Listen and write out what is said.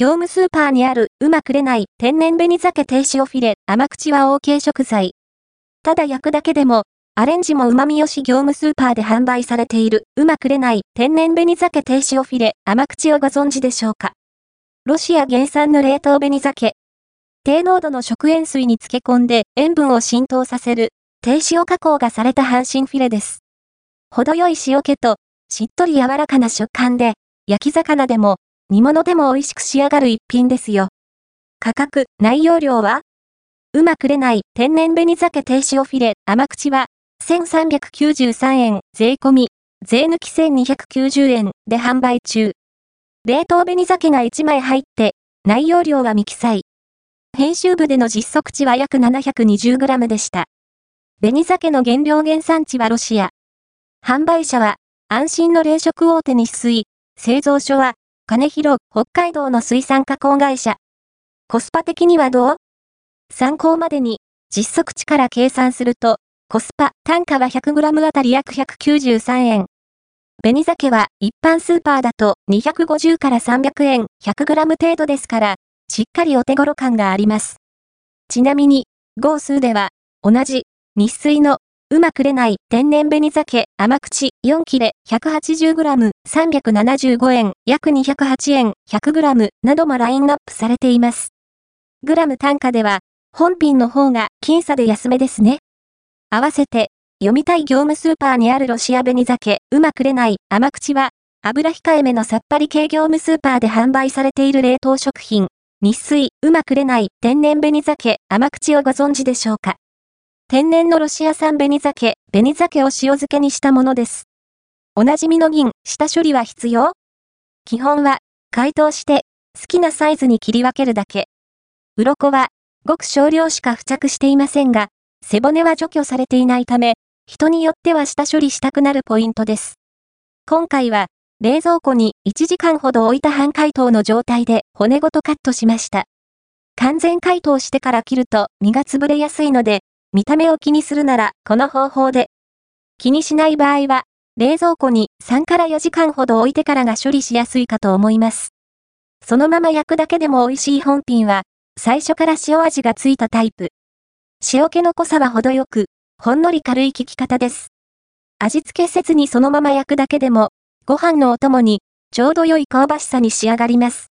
業務スーパーにあるうまくれない天然紅鮭低塩フィレ甘口は OK 食材。ただ焼くだけでも、アレンジも旨味よし業務スーパーで販売されているうまくれない天然紅鮭低塩フィレ甘口をご存知でしょうかロシア原産の冷凍紅鮭。低濃度の食塩水に漬け込んで塩分を浸透させる低塩加工がされた半身フィレです。程よい塩気としっとり柔らかな食感で焼き魚でも煮物でも美味しく仕上がる一品ですよ。価格、内容量は？うまくれない天然紅鮭低塩フィレ甘口は？1393円税込み、税抜き1290円で販売中。冷凍紅鮭が1枚入って、内容量は未記載。編集部での実測値は約 720g でした。紅鮭の原料原産地はロシア。販売者は、安心の冷食大手日水、製造所は、金広、北海道の水産加工会社。コスパ的にはどう？参考までに、実測値から計算すると、コスパ、単価は 100g あたり約193円。紅鮭は一般スーパーだと250から300円、100g 程度ですから、しっかりお手頃感があります。ちなみに、号数では、同じ、日水のうまくれない天然紅鮭甘口4切れ 180g 375円約208円 100g などもラインナップされています。グラム単価では本品の方が僅差で安めですね。合わせて読みたい業務スーパーにあるロシア紅鮭うまくれない甘口は油控えめのさっぱり系業務スーパーで販売されている冷凍食品日水うまくれない天然紅鮭甘口をご存知でしょうか？天然のロシア産紅鮭、紅鮭を塩漬けにしたものです。おなじみの銀、下処理は必要？基本は、解凍して、好きなサイズに切り分けるだけ。鱗は、ごく少量しか付着していませんが、背骨は除去されていないため、人によっては下処理したくなるポイントです。今回は、冷蔵庫に1時間ほど置いた半解凍の状態で骨ごとカットしました。完全解凍してから切ると身が潰れやすいので、見た目を気にするなら、この方法で。気にしない場合は、冷蔵庫に3から4時間ほど置いてからが処理しやすいかと思います。そのまま焼くだけでも美味しい本品は、最初から塩味がついたタイプ。塩気の濃さは程よく、ほんのり軽い効き方です。味付けせずにそのまま焼くだけでも、ご飯のお供に、ちょうど良い香ばしさに仕上がります。